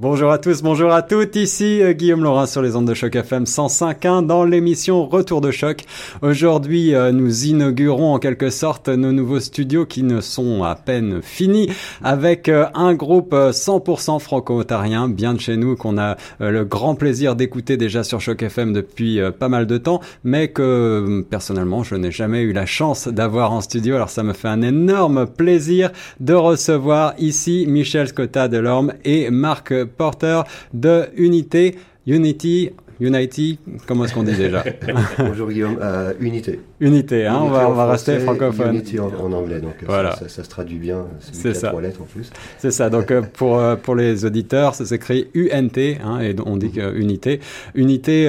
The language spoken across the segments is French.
Bonjour à tous, bonjour à toutes, ici euh, Guillaume Laurin sur les ondes de choc FM 105.1 dans l'émission Retour de choc. Aujourd'hui, euh, nous inaugurons en quelque sorte nos nouveaux studios qui ne sont à peine finis avec euh, un groupe 100% franco-ontarien bien de chez nous qu'on a le grand plaisir d'écouter déjà sur choc FM depuis pas mal de temps, mais que personnellement je n'ai jamais eu la chance d'avoir en studio. Alors ça me fait un énorme plaisir de recevoir ici Michel Scotta Delorme et Marc porteur de Unité, Unity, Unity, comment est-ce qu'on dit déjà Bonjour Guillaume, euh, Unité. Unité, hein, on va, on va rester francophone. Unity en, anglais, donc voilà. ça, ça, se traduit bien, c'est ça. trois lettres en plus. C'est ça, donc euh, pour, euh, pour les auditeurs, ça s'écrit UNT, hein, et on dit que Unité. Unité,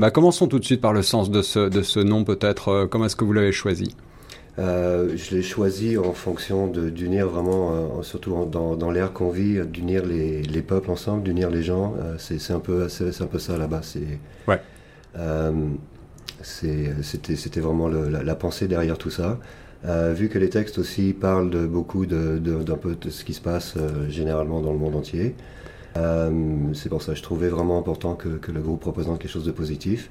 bah, commençons tout de suite par le sens de ce, de ce nom peut-être, comment est-ce que vous l'avez choisi? Euh, je l'ai choisi en fonction d'unir vraiment, euh, surtout dans, dans l'ère qu'on vit, d'unir les, les, peuples ensemble, d'unir les gens. Euh, c'est un, peu, un peu ça là-bas. Ouais. C'était vraiment le, la, la, pensée derrière tout ça. vu que les textes aussi parlent de beaucoup de, d'un peu de ce qui se passe généralement dans le monde entier. Euh, c'est pour ça que je trouvais vraiment important que, le groupe représente quelque chose de positif.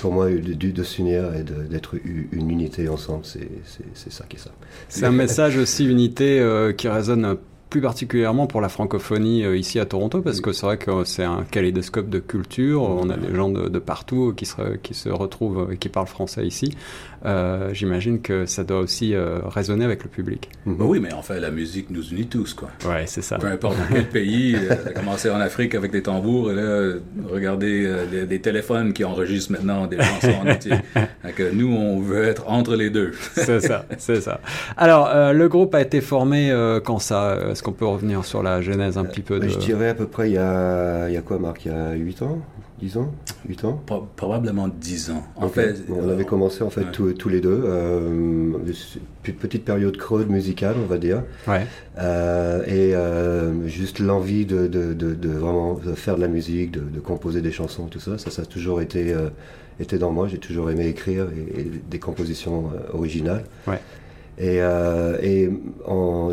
Pour moi, de, de s'unir et d'être une unité ensemble, c'est ça qui est ça. C'est un message aussi unité euh, qui résonne plus particulièrement pour la francophonie euh, ici à Toronto, parce que c'est vrai que c'est un kaléidoscope de culture. On a des gens de, partout qui se, qui se retrouvent et qui parlent français ici. Euh, j'imagine que ça doit aussi euh, résonner avec le public. Bah oui, mais en fait, la musique nous unit tous, quoi. Ouais, c'est ça. Peu importe quel pays, euh, commencer en Afrique avec des tambours et là, regarder des téléphones qui enregistrent maintenant des chansons en entier. Donc, nous, on veut être entre les deux. c'est ça, c'est ça. Alors, le groupe a été formé quand ça Est-ce qu'on peut revenir sur la genèse un petit peu de... Je dirais à peu près il y a, il y a quoi, Marc? Il y a 8 ans? 10 ans? 8 ans? Probablement 10 ans. En fait, on avait commencé en fait tous, les deux. Euh, petite période creuse musicale, on va dire. Ouais. Euh, et euh, juste l'envie de, de, de, vraiment faire de la musique, de, composer des chansons, tout ça, ça, ça a toujours été, euh, été dans moi. J'ai toujours aimé écrire et, des compositions euh, originales. Ouais. Et, et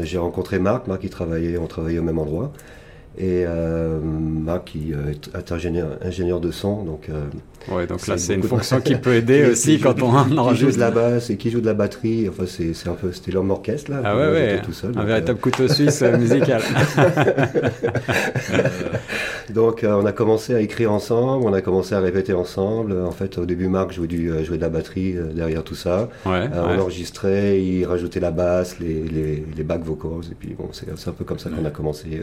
j'ai rencontré Marc, Marc qui travaillait, on travaillait au même endroit et euh, Marc qui euh, est ingénieur, ingénieur de son. Donc, euh, ouais, donc là, c'est une fonction qui peut aider aussi quand on enregistre. Qui joue de la basse et qui joue de la batterie. Enfin, c'est un peu, c'était l'homme orchestre là. Ah ouais, ouais. Tout seul, un véritable couteau suisse musical. donc, on a commencé à écrire ensemble, on a commencé à répéter ensemble. En fait, au début, Marc jouait, du, jouait de la batterie derrière tout ça. Ouais, on enregistrait, il rajoutait la basse, les, les, les back vocals. Et puis, bon, c'est un peu comme ça qu'on a commencé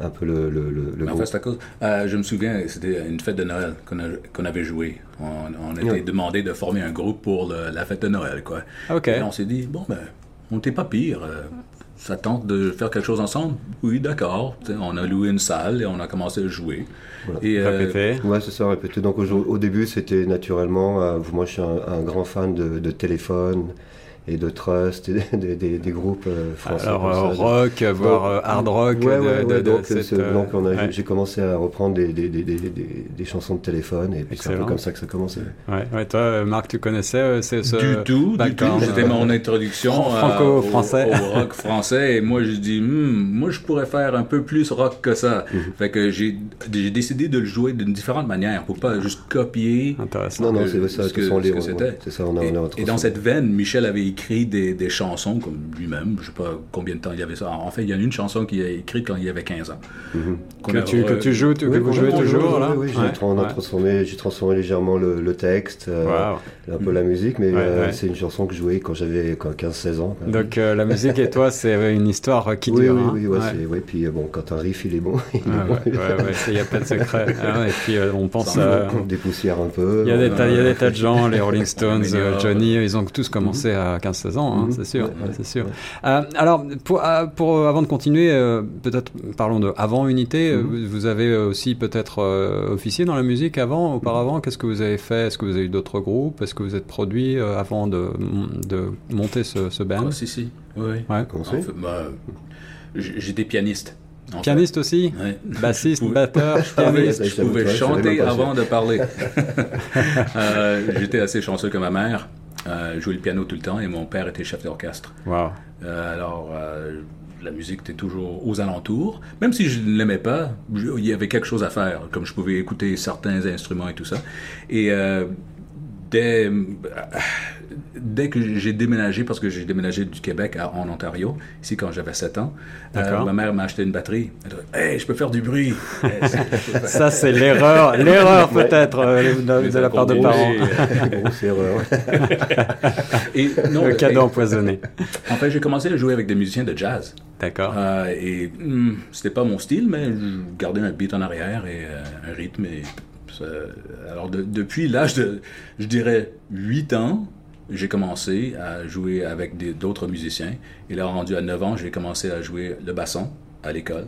un peu le, le, le, groupe. à cause, euh, je me souviens, c'était une fête de Noël qu'on avait joué. On, on était demandé de former un groupe pour la fête de Noël, quoi. OK. Et on s'est dit, bon, ben, on n'était pas pire. Euh, ça tente de faire quelque chose ensemble? Oui, d'accord. On a loué une salle et on a commencé à jouer. Et, euh, répéter. Ouais, c'est ça, répéter. Donc au, début, c'était naturellement, moi je suis un, grand fan de, de téléphone, et de Trust, et des, des, des, groupes euh, français. Alors euh, rock, voire euh, hard rock. Ouais, ouais, de, donc, cette, donc j'ai commencé à reprendre des, des, chansons de téléphone et c'est un peu comme ça que ça a commencé. Ouais, ouais toi, Marc, tu connaissais ce, Du tout, du tout. C'était mon introduction franco-français au, rock français et moi je dis, hmm, moi je pourrais faire un peu plus rock que ça. Mhm. Fait que j'ai décidé de le jouer d'une différente manière pour pas juste copier. Intéressant. Non, non, c'est ça, ce que, c'était. C'est ça, on a, et, et dans cette veine, Michel avait écrit des, des chansons comme lui-même. Je sais pas combien de temps il y avait ça. En fait, il y a une chanson qu'il a écrite quand il avait 15 ans. Mm-hmm. que, tu, que tu joues, que vous jouez toujours là Oui, j'ai transformé, transformé légèrement le, le texte, euh, un peu la musique, mais euh, c'est une chanson que je jouais quand j'avais 15-16 ans. Donc euh, la musique et toi, c'est une histoire qui dure. Oui, oui, hein. oui, puis bon, quand un riff il est bon. Il n'y a pas de secret. Ah et puis on pense à. Des poussières un peu. Il y a des tas de gens, les Rolling Stones, Johnny, ils ont tous commencé à 15-16 ans, hein, mhm. c'est sûr. c'est sûr. Euh, alors, pour, euh, pour, euh, avant de continuer, peut-être parlons de avant Unité. Mhm. Vous avez aussi peut-être officié dans la musique avant, auparavant. Qu'est-ce que vous avez fait? Est-ce que vous avez eu d'autres groupes? Est-ce que vous êtes produit avant de, de monter ce, ce band? Oh, Si, si. Oui. Ouais. Bah, J'étais pianiste. Pianiste aussi? Bassiste, batteur, pianiste. Je pouvais chanter avant de parler. J'étais assez chanceux que ma mère euh, jouais le piano tout le temps et mon père était chef d'orchestre. Wow. Euh, alors, euh, la musique était toujours aux alentours. Même si je ne l'aimais pas, il y avait quelque chose à faire, comme je pouvais écouter certains instruments et tout ça. Et euh, dès, dès que j'ai déménagé, parce que j'ai déménagé du Québec à, en Ontario, ici quand j'avais 7 ans, euh, ma mère m'a acheté une batterie. Elle a dit Hey, je peux faire du bruit. Ça, c'est l'erreur, l'erreur peut-être euh, de, de la part de parents. Grosse erreur. Et, non, Le cadeau empoisonné. En fait, j'ai commencé à jouer avec des musiciens de jazz. D'accord. Euh, et hmm, c'était pas mon style, mais je gardais un beat en arrière et un rythme. Et, alors, de- depuis l'âge de, je dirais, 8 ans, j'ai commencé à jouer avec d'autres musiciens. Et là, rendu à 9 ans, j'ai commencé à jouer le basson à l'école.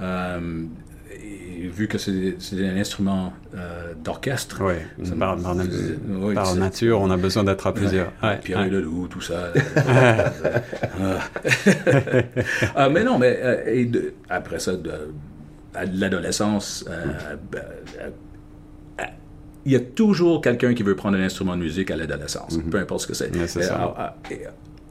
Euh, et vu que c'est un instrument euh, d'orchestre, Oui, par, par, na- Oui, par c'est- nature, on a besoin d'être à plusieurs. Ouais, Pierre ouais. et le loup, tout ça. Ah. Ah, mais non, mais euh, et de- après ça, de, à l'adolescence, euh, il y a toujours quelqu'un qui veut prendre un instrument de musique à l'adolescence, peu importe ce que c'est. Ça. ah, euh,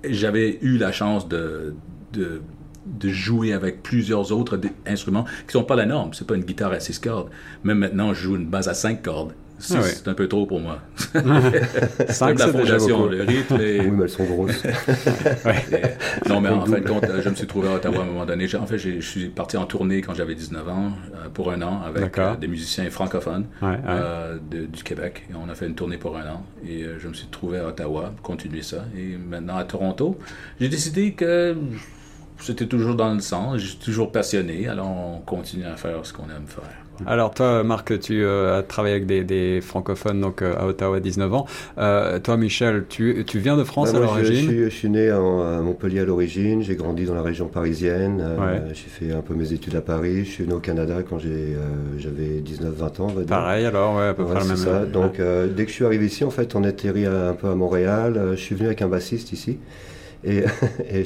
J'avais eu la chance de, de, de jouer avec plusieurs autres d- instruments qui sont pas la norme. C'est pas une guitare à six cordes. Même maintenant, je joue une basse à cinq cordes. Six, Ah ouais. c'est un peu trop pour moi. Cinq, la fondation, le rythme et... Oui, mais elles sont grosses. Et- non, mais en fin de compte, je me suis trouvé à Ottawa à un moment donné. J'ai- En fait, j'ai- je suis parti en tournée quand j'avais 19 ans, euh, pour un an, avec euh, des musiciens francophones Ouais, ouais. euh, de- du Québec. Et on a fait une tournée pour un an. Et euh, je me suis trouvé à Ottawa, continuer ça. Et maintenant à Toronto, j'ai décidé que c'était toujours dans le je suis toujours passionné, alors on continue à faire ce qu'on aime faire. Alors toi, Marc, tu euh, as travaillé avec des, des francophones donc euh, à Ottawa à 19 ans. Euh, toi, Michel, tu, tu viens de France Bah, à moi, je, je l'origine suis, je suis né en- à Montpellier à l'origine, j'ai grandi dans la région parisienne, euh, Ouais. j'ai fait un peu mes études à Paris, je suis venu au Canada quand j'avais 19-20 ans, on va dire. Pareil, alors, ouais, à peu Ouais, près le même. ça. Donc, dès que je suis arrivé ici, en fait, on atterrit un peu à Montréal. Je suis venu avec un bassiste ici. Et, et,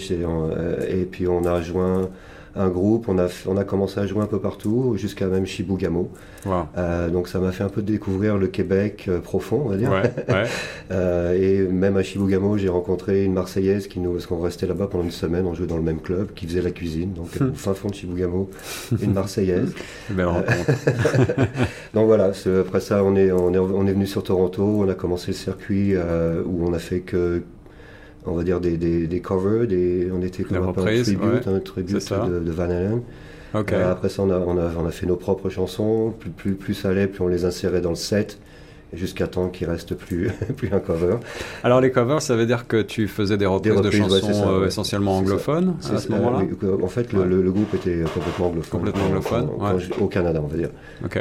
et puis, on a rejoint un groupe. On a, on a commencé à jouer un peu partout, jusqu'à même Chibougamau. Wow. Euh, donc, ça m'a fait un peu découvrir le Québec euh, profond, on va dire. Ouais, ouais. Euh, et même à Chibougamau, j'ai rencontré une Marseillaise qui nous, parce qu'on restait là-bas pendant une semaine, on jouait dans le même club, qui faisait la cuisine. Donc, au fin fond de Chibougamau, une Marseillaise. Belle rencontre. Donc voilà, après ça, on est, on, est, on est venu sur Toronto, on a commencé le circuit euh, où on a fait que, on va dire, des, des, des covers, des, on était comme un tribute, ouais. un tribute de, de Van Halen. Euh, après ça, on a, on, a, on a fait nos propres chansons, plus, plus, plus ça allait, plus on les insérait dans le set, jusqu'à temps qu'il reste plus, plus un cover. Alors les covers, ça veut dire que tu faisais des reprises, reprises, de chansons ça, euh, ouais. essentiellement anglophones à ce euh, moment-là oui, en fait, le, Ouais. le- le groupe était complètement anglophone. Complètement anglophone, ouais. au Canada, on va dire.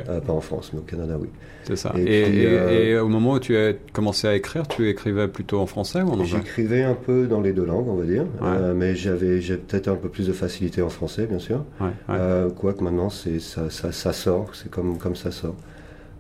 Euh, pas en France, mais au Canada, oui. c'est ça. Et Et, puis, et- euh, et au moment où tu as commencé à écrire, tu écrivais plutôt en français ou en anglais? J'écrivais un peu dans les deux langues, on va dire. Euh, mais j'avais j'ai peut-être un peu plus de facilité en français, bien sûr. Euh, Quoique maintenant, ça, ça sort, c'est comme, comme ça sort.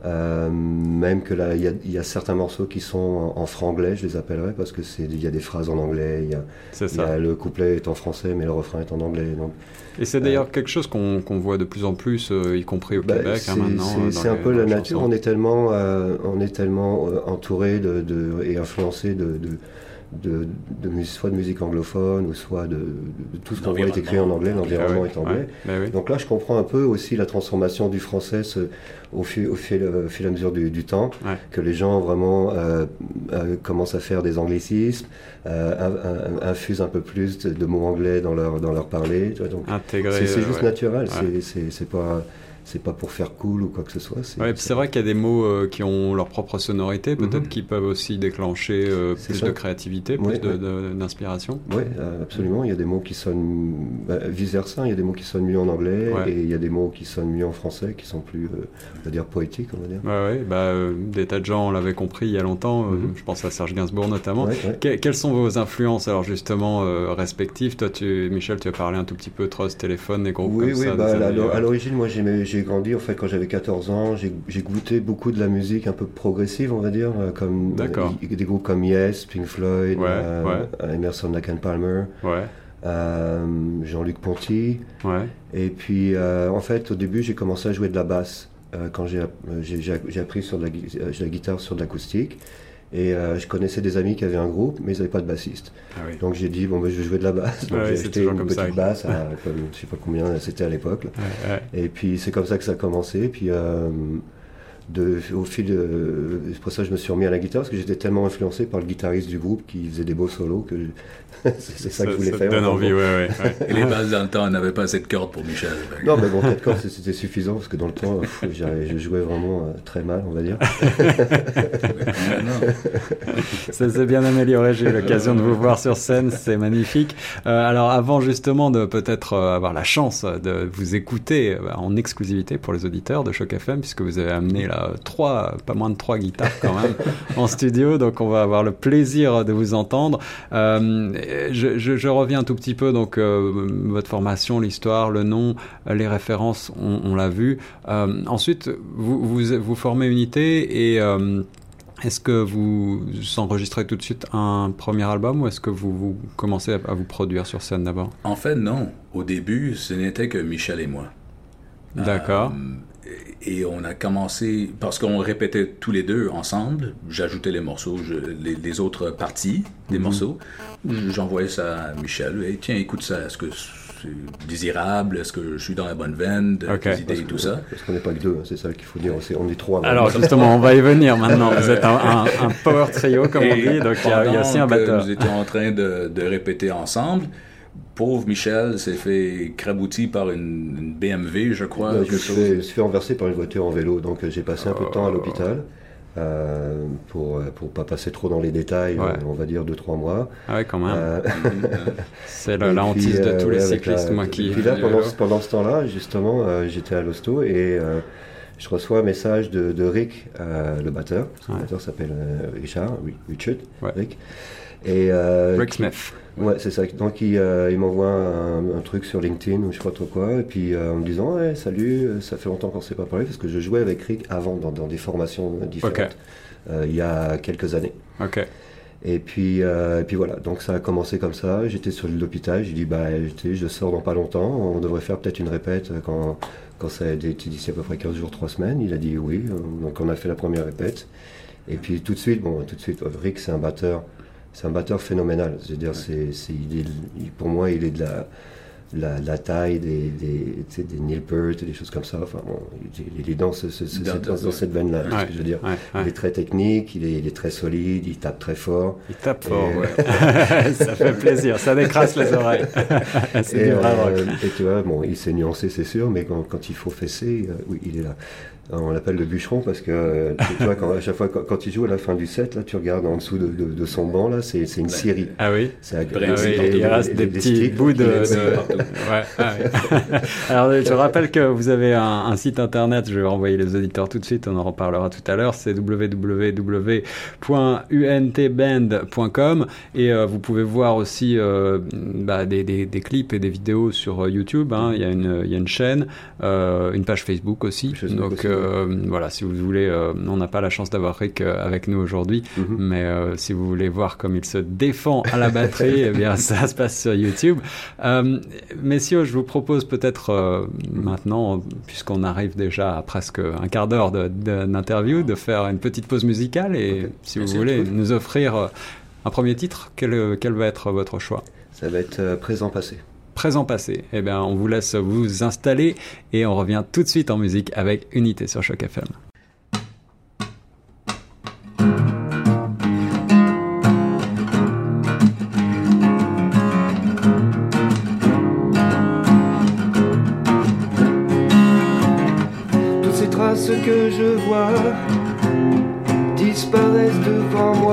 Euh, même que là, il y y a certains morceaux qui sont en, en franglais, je les appellerais, parce que c'est il y a des phrases en anglais, il y a, y a- le couplet est en français, mais le refrain est en anglais. Donc, Et c'est d'ailleurs quelque chose qu'on qu'on voit de plus en plus, euh, y compris au Bah, Québec c'est hein, maintenant. c'est- euh, un peu la nature. chansons. On est tellement, euh, on est tellement euh, entouré de, de- et influencé de, de, de, soit de musique anglophone ou soit de, tout ce qu'on voit est écrit en anglais. L'environnement est anglais. ouais, bah. Donc là, je comprends un peu aussi la transformation du français ce- au, fil, au, fil, euh, au fil et à mesure du, du temps, Ouais. que les gens vraiment euh, euh, commencent à faire des anglicismes, euh, in- in- infusent un peu plus de, mots anglais dans leur, dans leur parler. tu vois, donc c'est euh, juste naturel, Ouais. c'est- c'est c'est pas, c'est pas pour faire cool ou quoi que ce soit. c'est- Ouais, vrai qu'il y a des mots euh, qui ont leur propre sonorité, peut-être Mhm. qui peuvent aussi déclencher euh, plus ça. de créativité, plus Ouais, de- de- d'inspiration. Oui, absolument. Il y a des mots qui sonnent bah, vice-versa. Il y a des mots qui sonnent mieux en anglais Ouais. et il y a des mots qui sonnent mieux en français, qui sont plus, euh, on va dire, poétiques, on va dire. Ouais, bah, euh, des tas de gens l'avaient compris il y a longtemps, euh, Mhm. je pense à Serge Gainsbourg notamment. Que- quelles sont vos influences, alors justement, euh, respectives? Toi, tu, Michel, tu as parlé un tout petit peu Trust, Téléphone et groupes Oui, comme oui, ça. bah, des à euh, l'origine, moi j'ai j'ai grandi, en fait, quand j'avais 14 ans, j'ai goûté beaucoup de la musique un peu progressive, on va dire, euh, comme des groupes comme Yes, Pink Floyd, Ouais, euh, ouais. Emerson, Lake and Palmer, Ouais, euh, Jean-Luc Ponty. Et puis, euh, en fait, au début, j'ai commencé à jouer de la basse quand j'ai appris sur de la, la guitare sur de l'acoustique. Et euh, je connaissais des amis qui avaient un groupe, mais ils n'avaient pas de bassiste. Ah oui. Donc j'ai dit, bon, ben, je vais jouer de la basse. Donc Ouais, j'ai acheté une petite ça. basse, à, comme, je sais pas combien c'était à l'époque. Et puis c'est comme ça que ça a commencé. Puis euh, de, au fil de. C'est pour ça que je me suis remis à la guitare, parce que j'étais tellement influencé par le guitariste du groupe qui faisait des beaux solos que je- c'est ça que je voulais te faire. donne Enfin, envie, ouais, ouais. ouais. Et les basses dans le temps, on n'avait pas assez de cordes pour Michel. Non, mais bon, quatre cordes, c'est- c'était suffisant, parce que dans le temps, pff, je jouais vraiment euh, très mal, on va dire. Ça s'est bien amélioré, j'ai eu l'occasion de vous voir sur scène, c'est magnifique. Euh, alors avant justement de peut-être euh, avoir la chance de vous écouter en exclusivité pour les auditeurs de Choc FM, puisque vous avez amené là trois, pas moins de trois guitares quand même en studio, donc on va avoir le plaisir de vous entendre. Euh, je, je, je reviens un tout petit peu, donc euh, votre formation, l'histoire, le nom, euh, les références, on, on l'a vu. Euh, ensuite, vous, vous, vous formez unité et... euh, est-ce que vous enregistrez tout de suite un premier album ou est-ce que vous, vous commencez à, à vous produire sur scène d'abord? En fait, non. Au début, ce n'était que Michel et moi. D'accord. Euh, et on a commencé, parce qu'on répétait tous les deux ensemble, j'ajoutais les morceaux, je- les, les autres parties Mhm. des morceaux, j'envoyais ça à Michel. Et tiens, écoute ça, est-ce que c'est désirable Est-ce que je suis dans la bonne veine de Ok. tes idées et tout ça Parce qu'on n'est pas que deux, hein, c'est ça qu'il faut dire. On est trois. Alors maintenant. justement, on va y venir maintenant. Vous êtes un, un- un power trio comme on Et dit, donc il y, a aussi un batteur. Nous étions en train de, de répéter ensemble. Pauvre Michel s'est fait crabouti par une, une BMW, je crois. Ouais, je, chose. suis fait, je me suis fait renverser par une voiture en vélo, donc j'ai passé un peu de temps à l'hôpital. euh, pour euh, pour pas passer trop dans les détails, Ouais. euh, on va dire 2-3 mois. Ah ouais, quand même. Euh, C'est et la, hantise de tous les cyclistes, la- moi qui. Et puis là, pendant, pendant ce temps-là, justement, euh, j'étais à l'hosto et euh, je reçois un message de, de Rick, euh, le batteur. Ouais. Le batteur s'appelle euh, Richard, oui, Richard, Ouais. Rick. Et, euh, Rick Smith. Ouais, c'est ça. Donc il, euh, il m'envoie un, un truc sur LinkedIn ou je sais pas trop quoi, et puis euh, en me disant ouais, salut, ça fait longtemps qu'on s'est pas parlé parce que je jouais avec Rick avant dans, dans des formations différentes euh, il y a quelques années. Ok. Et puis, et puis voilà, donc ça a commencé comme ça. J'étais sur l'hôpital, j'ai dit bah je sors dans pas longtemps, on devrait faire peut-être une répète quand quand ça a été d'ici à peu près 15 jours, 3 semaines. Il a dit oui, donc on a fait la première répète. Et puis tout de suite, bon, tout de suite, Rick c'est un batteur, c'est un batteur phénoménal. Je veux dire, c'est, pour moi, il est de la, la, la taille des, des, tu sais, des Neil Peart et des choses comme ça. Enfin, bon, il, est dans, ce- ce- ce- Dans- cette- dans, dans- cette veine-là, c'est ce Ouais, que je veux dire. ouais, ouais. Il est très technique, il est, il est très solide, il tape très fort. Il tape Et, fort, ouais. ça fait plaisir, ça décrasse les oreilles. C'est Et, du euh, et tu vois, bon, il s'est nuancé, c'est sûr, mais quand, quand il faut fesser, euh, oui, il est là. On l'appelle le bûcheron parce que, euh, tu vois, quand, à chaque fois, quand, quand il joue à la fin du set, là, tu regardes en dessous de, de- de son banc, là, c'est c'est une scierie. Ah oui C'est Ah oui, c'est il reste des petits sticks bouts de. de-. Ouais, ah oui. Alors, je rappelle que vous avez un, un site internet, je vais renvoyer les auditeurs tout de suite, on en reparlera tout à l'heure, c'est www.untband.com et euh, vous pouvez voir aussi euh, bah, des, des- des clips et des vidéos sur YouTube, hein. il, y a une, il y a une chaîne, euh, une page Facebook aussi. Facebook Donc euh, voilà, si vous voulez, euh, on n'a pas la chance d'avoir Rick euh, avec nous aujourd'hui, Mhm. mais euh, si vous voulez voir comme il se défend à la batterie, eh bien ça se passe sur YouTube. Euh, messieurs, je vous propose peut-être euh, maintenant, puisqu'on arrive déjà à presque un quart d'heure de- de- d'interview, de faire une petite pause musicale et si vous Merci, voulez nous offrir euh, un premier titre, quel, quel va être votre choix? Ça va être euh, présent-passé. Présent passé. Eh bien, on vous laisse vous installer et on revient tout de suite en musique avec Unité sur Choc FM. Toutes ces traces que je vois disparaissent devant moi.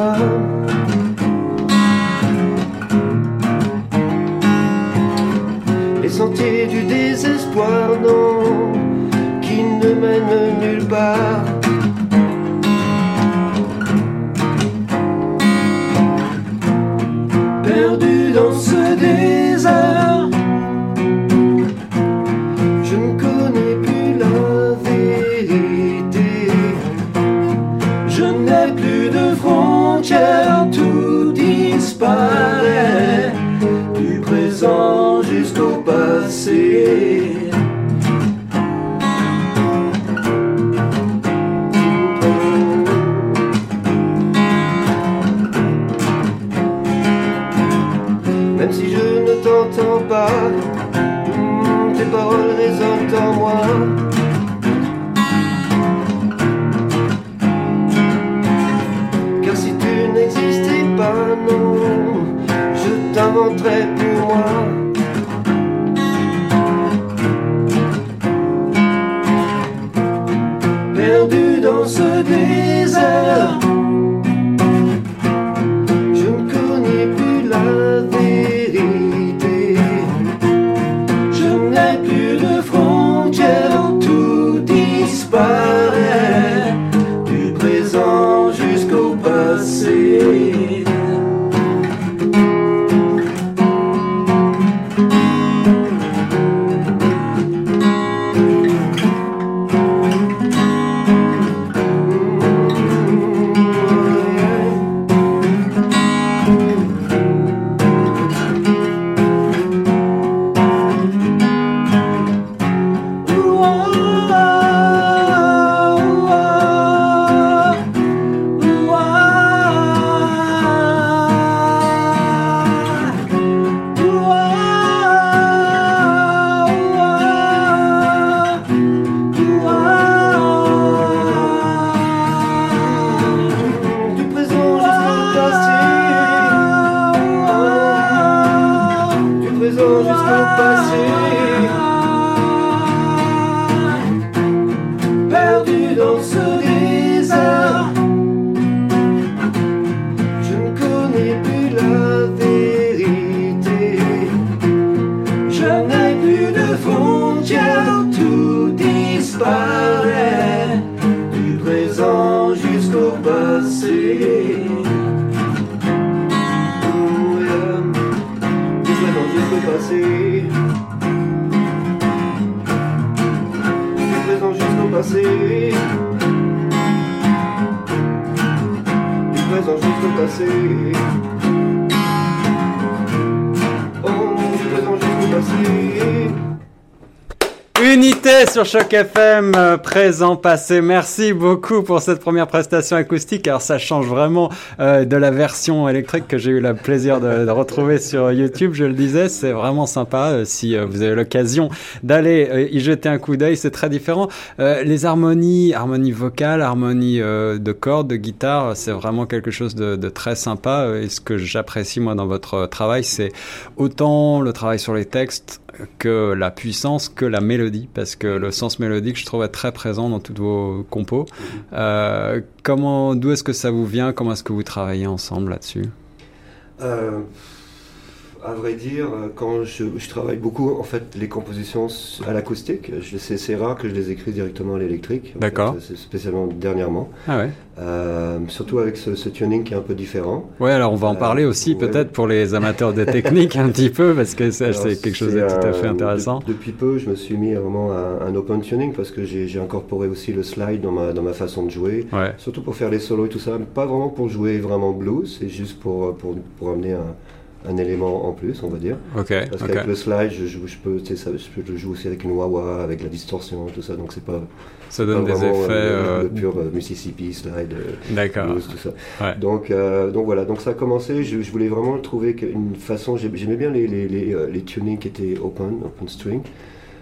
Choc FM, euh, présent, passé. Merci beaucoup pour cette première prestation acoustique. Alors ça change vraiment euh, de la version électrique que j'ai eu le plaisir de, retrouver sur YouTube. Je le disais, c'est vraiment sympa. Euh, si vous avez l'occasion d'aller y jeter un coup d'œil, c'est très différent. Les harmonies, vocales, harmonies euh, de cordes, de guitare, c'est vraiment quelque chose de très sympa. Et ce que j'apprécie moi dans votre travail, c'est autant le travail sur les textes que la puissance, que la mélodie, parce que le sens mélodique, je trouve, est très présent dans toutes vos compos. Euh, comment, d'où est-ce que ça vous vient? Comment est-ce que vous travaillez ensemble là-dessus? Euh, à vrai dire, euh, quand je, je travaille beaucoup, en fait, les compositions à l'acoustique, c'est rare que je les écrive directement à l'électrique. D'accord. Spécialement dernièrement. Ah ouais. Euh, surtout avec ce, ce tuning qui est un peu différent. Ouais, alors on va en Euh, parler aussi ouais. peut-être pour les amateurs de technique un petit peu, parce que c'est quelque chose de tout à fait intéressant. de- depuis peu, je me suis mis vraiment à un open tuning parce que j'ai j'ai incorporé aussi le slide dans ma, dans ma façon de jouer. Ouais. Surtout pour faire les solos et tout ça, pas vraiment pour jouer vraiment blues, c'est juste pour, pour, pour amener un, un élément en plus, on va dire. Ok. Parce qu'avec le slide, je, joue, je, peux, ça, je peux le jouer aussi avec une wah-wah, avec la distorsion, tout ça, donc c'est pas, Ça pas donne des vraiment, effets. euh, euh, le pur euh, Mississippi slide, euh, D'accord. tout ça. Ouais. Donc, euh, donc voilà, donc ça a commencé, je, je voulais vraiment trouver une façon, j'ai- j'aimais bien les, les, les, euh, les tunings qui étaient open, open string.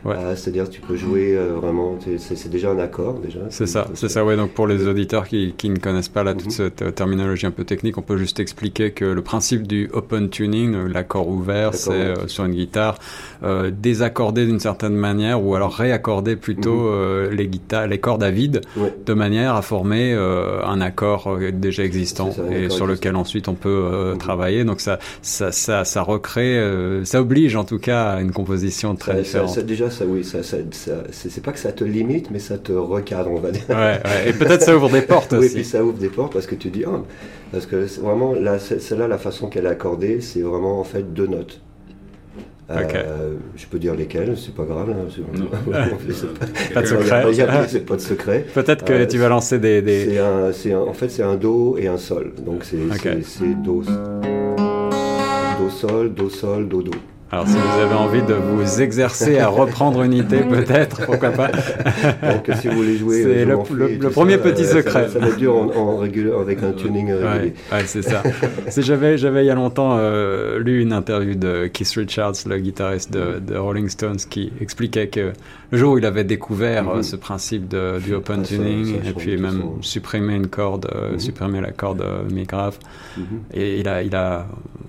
Ouais. Euh, C'est-à-dire tu peux jouer euh, vraiment, sais, c'est déjà un accord déjà. C'est ça, c'est ça, ouais. Donc pour les auditeurs qui, qui ne connaissent pas là toute Mhm. cette euh, terminologie un peu technique, on peut juste expliquer que le principe du open tuning, euh, l'accord ouvert, c'est euh, sur une guitare euh, désaccorder d'une certaine manière ou alors réaccorder plutôt euh, les guitares, les cordes à vide, Ouais. de manière à former euh, un accord déjà existant ça, et sur lequel existant. ensuite on peut euh, Mhm. travailler. Donc ça, ça, ça, ça recrée, euh, ça oblige en tout cas à une composition très Ça- différente. déjà, ça, oui, ça, ça, ça- c'est pas que ça te limite, mais ça te recadre, on va dire. Ouais, ouais. Et peut-être ça ouvre des portes Oui, aussi. puis ça ouvre des portes parce que tu dis, ah, parce que vraiment, là, celle-là, la façon qu'elle est accordée, c'est vraiment en fait deux notes. Euh, je peux dire lesquelles, c'est pas grave. hein, pas, Pas de secret. il y a- c'est pas de secret. Peut-être que Euh, tu vas lancer des, des... C'est un, c'est un- en fait, c'est un do et un sol. Donc c'est do, do sol, do sol, do do. Alors si vous avez envie de vous exercer à reprendre une idée, peut-être, pourquoi pas. Donc si vous voulez jouer, C'est euh, le- premier ça, petit euh, ça secret. Ça, va être dur en, en régul- avec un tuning euh, Ouais, régulier. ouais, c'est ça. J'avais j'avais il y a longtemps euh, lu une interview de Keith Richards, le guitariste de, de Rolling Stones, qui expliquait que le jour où il avait découvert euh, Mhm. ce principe de, du open Ah, tuning ça et puis même son- supprimer une corde, euh, Mhm. supprimer la corde euh, mi grave, Mhm. et il a il a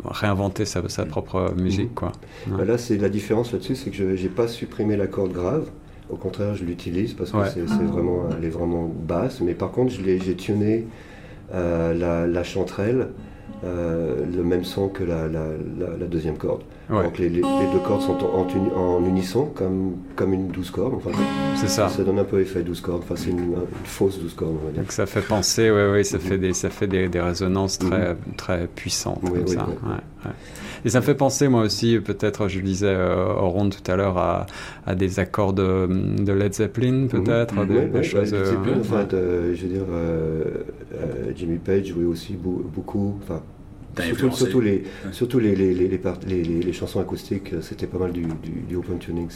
réinventé sa, sa propre musique Mhm. Bah Là, c'est la différence là-dessus, c'est que je n'ai pas supprimé la corde grave, Au contraire, je l'utilise parce que c'est vraiment, elle est vraiment basse. Mais par contre, j'ai tuné la, la chanterelle euh, le même son que la, deuxième corde. Donc les, deux cordes sont en, unisson, comme, comme une douze cordes. Enfin, c'est ça. Ça donne un peu effet douze cordes. Enfin, c'est une, fausse douze cordes. Donc ça fait penser, oui, oui, ça fait des, ça fait des, résonances très, mhm. très puissantes comme ça. Et ça me fait penser, moi aussi, peut-être, je le disais euh, au rond tout à l'heure, à, à, des accords de, de Led Zeppelin, mhm. peut-être, des, choses. Euh, Zeppelin, fait, je veux dire, Jimmy Page jouait aussi beaucoup, enfin, Surtout, les, surtout les, les, les, les, chansons acoustiques, euh, c'était pas mal du, du, open tuning.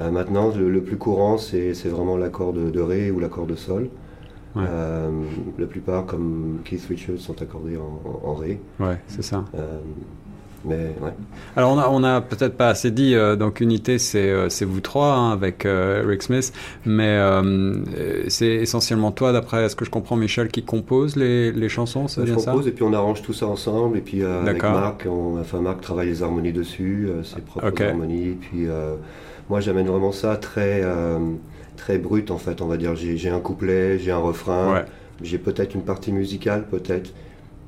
Euh, maintenant, le, plus courant, c'est vraiment l'accord de, Ré ou l'accord de Sol. Euh, la plupart, comme Keith Richards, sont accordés en, en Ré. Ouais, c'est ça. Mais, ouais. Alors on a, on a peut-être pas assez dit, euh, donc Unité c'est euh, c'est vous trois hein, avec euh, Rick Smith, mais c'est essentiellement toi d'après ce que je comprends Michel qui compose les, les chansons, c'est bien ça Je compose et puis on arrange tout ça ensemble et puis avec Marc, on, enfin Marc travaille les harmonies dessus, ses propres harmonies, puis moi j'amène vraiment ça très très brut en fait, on va dire. J'ai un couplet, j'ai un refrain, j'ai peut-être une partie musicale peut-être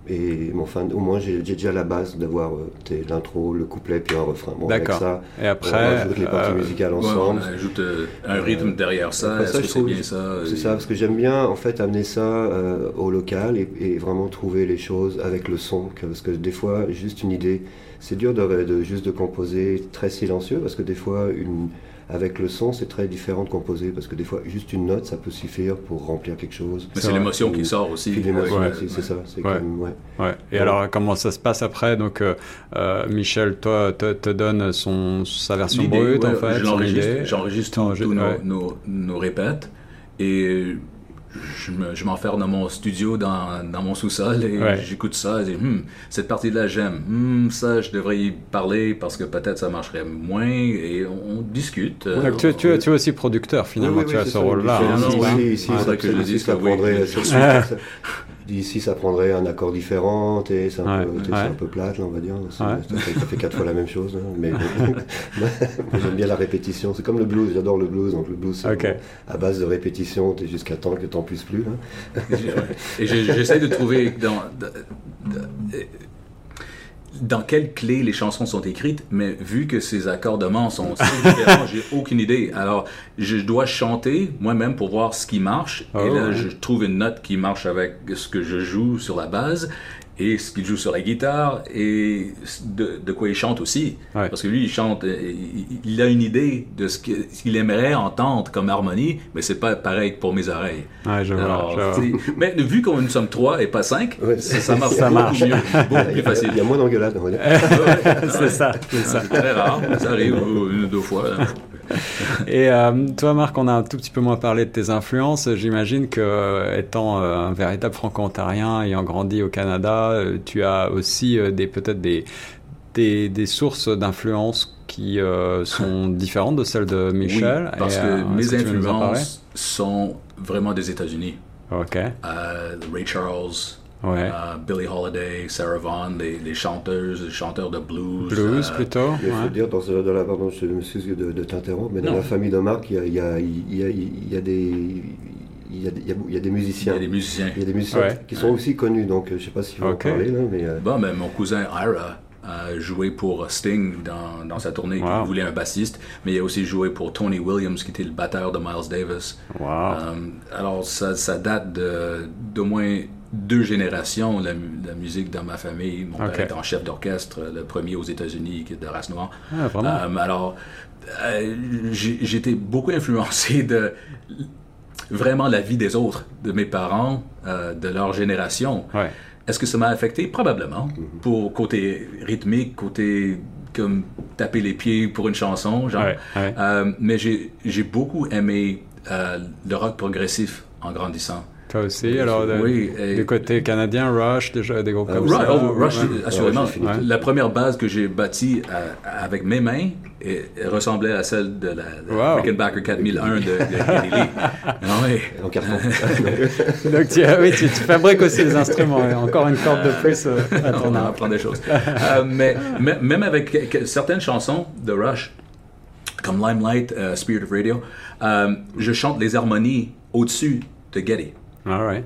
et enfin, au moins, j'ai déjà la base d'avoir euh, l'intro, le couplet, puis un refrain. Bon, D'accord. ça, et après, on ajoute les parties euh, musicales ensemble. on ajoute euh, un rythme derrière ça. c'est bien ça C'est ça, parce que j'aime bien en fait amener ça au local et, vraiment trouver les choses avec le son. parce que des fois, juste une idée, c'est dur de, de, juste de composer très silencieux, parce que des fois, une avec le son, c'est très différent de composer parce que des fois, juste une note, ça peut suffire pour remplir quelque chose. Mais c'est l'émotion qui sort aussi. l'émotion c'est ça. ouais. Et alors, comment ça se passe après? Donc, euh, euh, Michel, toi, te, te, donne son, sa version brute, en fait, J'enregistre tous nos, nos, nos répètes et je m'enferme dans mon studio, dans, dans mon sous-sol et j'écoute ça et hmm, cette partie-là j'aime, hmm, ça je devrais y parler parce que peut-être ça marcherait moins et on, discute. Euh, tu, tu, es aussi producteur finalement, tu as ce rôle-là. Ici, c'est que je dis ça D'ici, ça prendrait un accord différent, et c'est un, peu plate, on va dire. Ça, fait quatre fois la même chose. Hein, mais j'aime bien la répétition. C'est comme le blues, j'adore le blues. Donc le blues, c'est à base de répétition, es jusqu'à temps que t'en puisses plus. Hein. et j'essaie de trouver dans, dans quelle clé les chansons sont écrites, mais vu que ces accordements sont différents, j'ai aucune idée. Alors, je dois chanter moi-même pour voir ce qui marche. et là, oh, je trouve une note qui marche avec ce que je joue sur la base et ce qu'il joue sur la guitare et de, de quoi il chante aussi. Parce que lui, il chante, euh, il, a une idée de ce qu'il aimerait entendre comme harmonie, mais c'est pas pareil pour mes oreilles. Ouais, je vois, Mais vu qu'on nous sommes trois et pas cinq, ça, marche ça marche. Mieux, beaucoup plus facile. Il y a moins d'engueulades. c'est ça, c'est ça. très rare, ça arrive une ou deux fois. Et euh, toi, Marc, on a un tout petit peu moins parlé de tes influences. J'imagine que, euh, étant un véritable franco-ontarien, ayant grandi au Canada, euh, tu as aussi euh, des peut-être des, des, des, sources d'influence qui euh, sont différentes de celles de Michel. Oui, parce que mes influences sont vraiment des États-Unis. Ok. Ray Charles, Ouais. Billie Holiday, Sarah Vaughan, les, les, chanteuses, les chanteurs de blues. Blues plutôt. Il faut dire, dans, dans, la, pardon, je me de, de t'interrompre, mais dans la famille de Marc, il y a, il y a, il y a des, il y, a, il, y a, des musiciens. Il y a des musiciens. Il y a des musiciens qui sont aussi connus, donc je ne sais pas si vous en parler. Là, mais, euh, bon, mais mon cousin Ira a joué pour Sting dans, dans sa tournée, il voulait un bassiste, mais il a aussi joué pour Tony Williams, qui était le batteur de Miles Davis. Wow. Euh, alors, ça, ça date d'au moins deux générations, la, la, musique dans ma famille. Mon père était en chef d'orchestre, le premier aux États-Unis, qui est de race noire. Ah, vraiment? Euh, alors, j'étais beaucoup influencé de vraiment la vie des autres, de mes parents, euh, de leur génération. Est-ce que ça m'a affecté? Probablement. Mm-hmm. Pour côté rythmique, côté comme taper les pieds pour une chanson, genre. Euh, mais j'ai beaucoup aimé euh, le rock progressif en grandissant. Toi aussi, alors, oui, du côté canadien, Rush, déjà des groupes comme ça. Oh, Rush, assurément. La première base que j'ai bâtie avec mes mains, et, ressemblait à celle de la, Rickenbacker 4001 de, de Geddy Lee. Non, oui. Donc tu, oui, tu, fabriques aussi des instruments. Encore une corde de plus euh, à ton On apprend des choses. euh, mais, même avec certaines chansons de Rush, comme Limelight, euh, Spirit of Radio, euh, je chante les harmonies au-dessus de Getty. All right.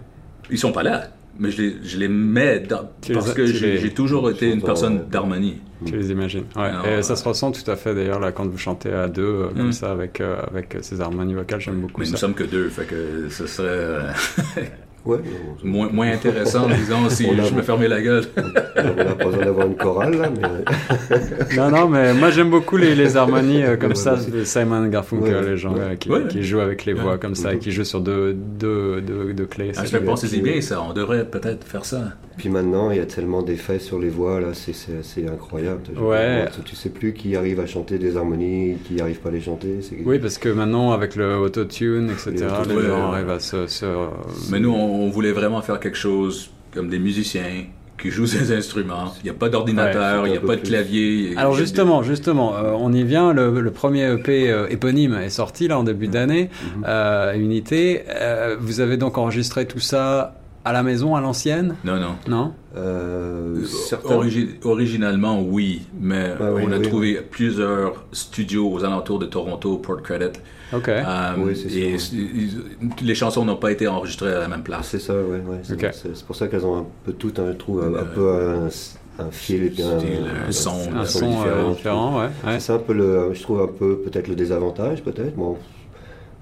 Ils sont pas là, mais je les, je les mets dans- parce les que j'ai toujours été une personne d'harmonie. Tu les imagines. Ouais. Non, et ça euh, se ressent tout à fait d'ailleurs là quand vous chantez à deux euh, comme Mm. ça avec euh, avec ces harmonies vocales. J'aime beaucoup Mais nous ça. sommes que deux, fait que ce serait euh, Ouais, moins, moins intéressant, disons, si je me fermais la gueule. on n'a pas besoin d'avoir une chorale là, mais Non, non, mais moi j'aime beaucoup les, les harmonies euh, comme Ouais, ça de Simon Garfunkel, Ouais, les gens ouais. euh, qui, Ouais, qui ouais. jouent avec les Ouais. voix comme ça qui jouent sur deux, deux, deux, deux clés. Ah, c'est je fais génial. penser bien ça, on devrait peut-être faire ça. Puis maintenant, il y a tellement d'effets sur les voix, là, c'est- c'est c'est incroyable. Ouais. Tu, tu sais plus qui arrive à chanter des harmonies, qui arrive pas à les chanter. c'est- Oui, parce que maintenant avec le autotune, etc., Les les, gens ouais. arrivent à se. se- Mais nous, on, on voulait vraiment faire quelque chose comme des musiciens qui jouent des instruments. Il n'y a pas d'ordinateur, Ouais, il n'y a pas de plus. clavier. Alors justement, justement, euh, on y vient. Le, le premier EP euh, éponyme est sorti là en début d'année, Mhm. euh, Unité. Euh, vous avez donc enregistré tout ça à la maison, à l'ancienne, Non, non. non? Euh, certains- Origi- originalement, oui, mais Ah oui, on a oui, trouvé plusieurs studios aux alentours de Toronto, Port Credit. Ok. Euh, Oui, c'est et les chansons n'ont pas été enregistrées à la même place. C'est ça, ouais c'est pour ça qu'elles ont un peu tout, un, trou, un, un Euh, peu un, un fil et puis un, un son, un son euh, différent. différent, ouais. ouais. C'est un peu le, je trouve un peu peut-être le désavantage, peut-être. Bon,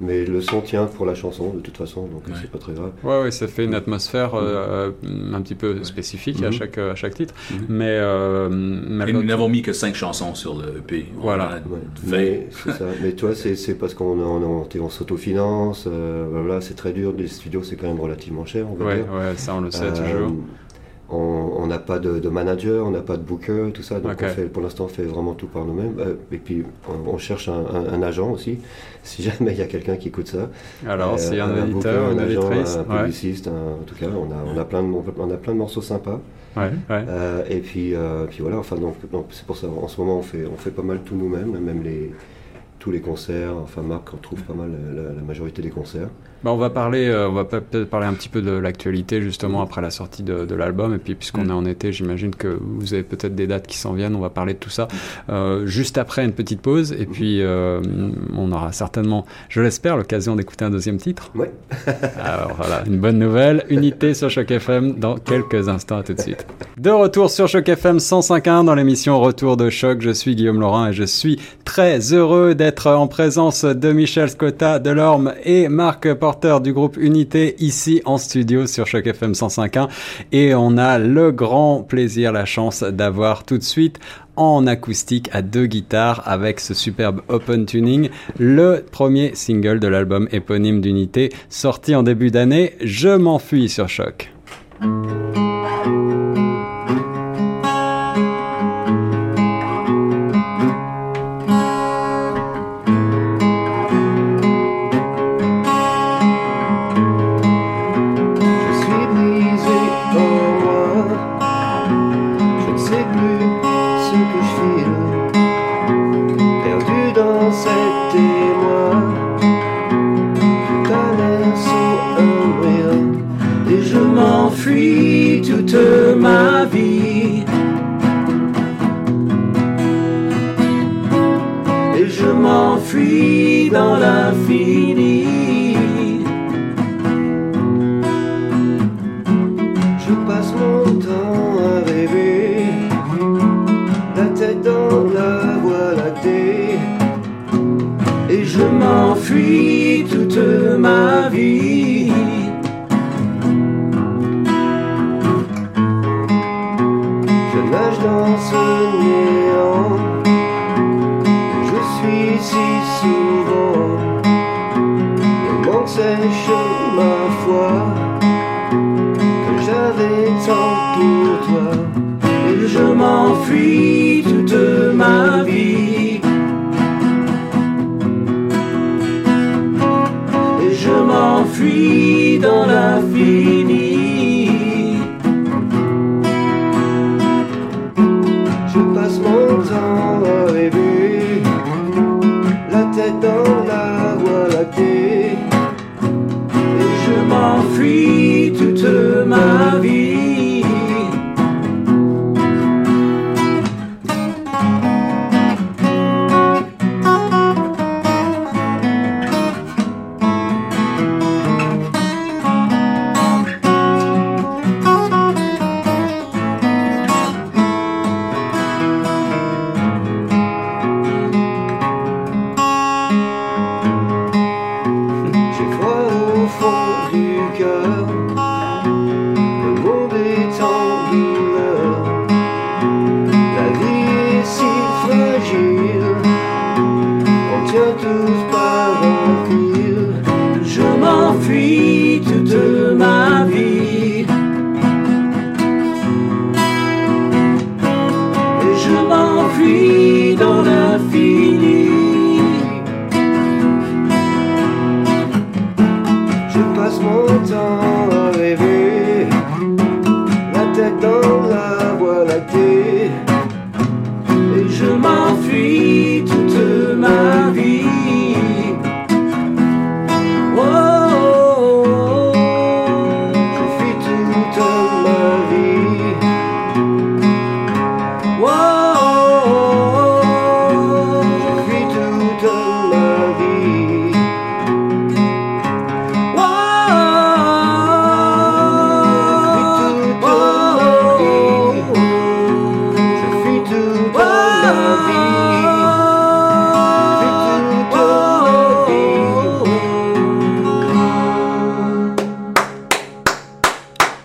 mais le son tient pour la chanson de toute façon, donc Ouais. c'est pas très grave. Ouais, ouais, ça fait une atmosphère euh, euh, un petit peu spécifique à Mhm. chaque à chaque titre, Mhm. mais euh, mais Et nous n'avons mis que cinq chansons sur le EP. Voilà. Mais ça. Mais toi, c'est c'est parce qu'on on, on, on s'autofinance. euh, voilà, c'est très dur. Les studios, c'est quand même relativement cher, on va ouais, dire. ouais, ça on le sait Euh, toujours. On n'a pas de, de manager, on n'a pas de booker, tout ça. Donc on fait, pour l'instant, on fait vraiment tout par nous-mêmes. Euh, et puis on, on cherche un, un- un agent aussi, si jamais il y a quelqu'un qui écoute ça. Alors, Euh, c'est un, booker, éditeur, un une agent, éditrice, un publiciste, un- en tout cas, on a, on a plein de, on a plein de morceaux sympas. ouais, ouais. Euh, et puis, euh, puis voilà, enfin donc, donc c'est pour ça. En ce moment, on fait, on fait pas mal tout nous-mêmes, même les tous les concerts. Enfin, Marc on trouve pas mal la, la majorité des concerts. Bah, on va parler, euh, on va peut- peut-être parler un petit peu de l'actualité justement après la sortie de, de l'album. Et puis puisqu'on Mm. est en été, j'imagine que vous avez peut-être des dates qui s'en viennent. On va parler de tout ça euh, juste après une petite pause. Et puis euh, on aura certainement, je l'espère, l'occasion d'écouter un deuxième titre. Ouais. Alors voilà, une bonne nouvelle. Unité sur Choc FM dans quelques instants. À tout de suite. De retour sur Choc FM 105.1 dans l'émission Retour de Choc. Je suis Guillaume Laurent et je suis très heureux d'être en présence de Michel Scotta Delorme et Marc Porter du groupe Unité ici en studio sur Choc FM 105.1 et on a le grand plaisir, la chance d'avoir tout de suite en acoustique à deux guitares avec ce superbe open tuning, le premier single de l'album éponyme d'Unité sorti en début d'année, Je m'enfuis sur Choc. Dans l'infini.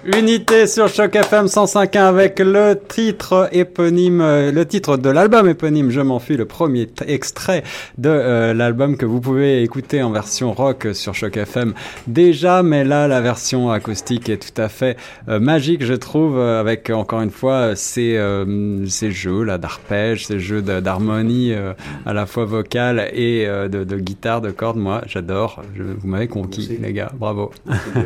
Unité sur Choc FM 105.1 avec le titre éponyme, euh, le titre de l'album éponyme Je m'enfuis, le premier extrait de euh, l'album que vous pouvez écouter en version rock sur Choc FM déjà, mais là la version acoustique est tout à fait euh, magique, je trouve, avec encore une fois ces, euh, ces jeux là d'arpèges, ces jeux d'harmonie à la fois vocale et de, de guitare, de cordes. Moi, j'adore. Vous m'avez conquis, Merci. les gars. Bravo.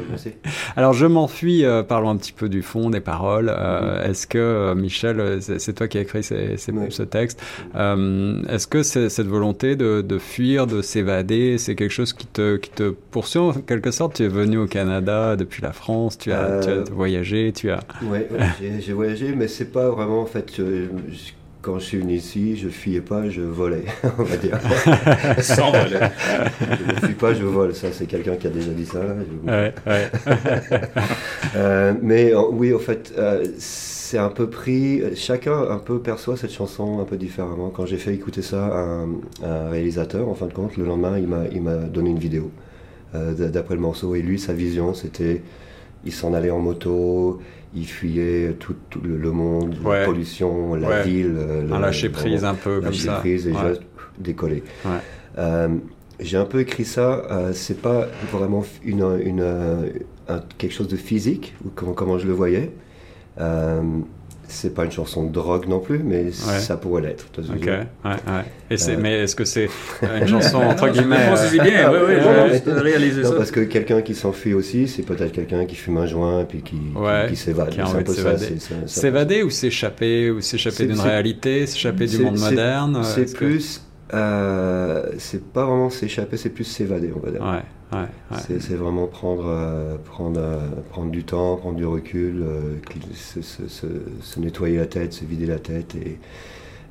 Merci. Alors je m'enfuis, parlons un petit peu du fond, des paroles. Euh, Est-ce que, euh, Michel, c'est toi qui as écrit ces- ces- Ouais. ce texte, euh, est-ce que cette volonté de, de fuir, de s'évader, c'est quelque chose qui te, qui te poursuit en quelque sorte? Tu es venu au Canada depuis la France, tu as, tu as voyagé, tu as... Ouais, j'ai- j'ai voyagé, mais c'est pas vraiment en fait. je- je- quand je suis venu ici, je fuyais pas, je volais, on va dire. Sans voler. je ne fuis pas, je vole. Ça, c'est quelqu'un qui a déjà dit ça. Là. Je- Ouais, ouais. Euh, mais oui, en fait, euh, c'est un peu pris. Chacun un peu perçoit cette chanson un peu différemment. Quand j'ai fait écouter ça à un, à un réalisateur, en fin de compte, le lendemain, il m'a, donné une vidéo euh, d'après le morceau. Et lui, sa vision, c'était, il s'en allait en moto, il fuyait tout, tout le, monde, Ouais. la pollution, la Ouais. ville, euh, Un le- lâcher prise un peu comme ça. prise et Ouais. juste décoller. Euh, j'ai un peu écrit ça, euh, c'est pas vraiment une, une, euh, un- quelque chose de physique, ou comment, comment je le voyais. Euh, c'est pas une chanson de drogue non plus, mais ça pourrait l'être. Ok, ouais, ouais. Et c'est, Euh. mais est-ce que c'est une chanson entre guillemets je euh, bien, oui, oui, Ouais, je peux réaliser Non, ça. parce que quelqu'un qui s'enfuit aussi, c'est peut-être quelqu'un qui fume un joint et puis qui, qui- Ouais, qui, s'évade. qui a C'est envie un de peu ça, s'évader. ou s'échapper ou s'échapper C'est- d'une c'est- réalité, s'échapper du monde moderne. euh, C'est que- plus. euh, c'est pas vraiment s'échapper, c'est plus s'évader, on va dire. C'est, c'est vraiment prendre, euh, prendre, euh, prendre du temps, prendre du recul, euh, se, se- se- se nettoyer la tête, se vider la tête. Et...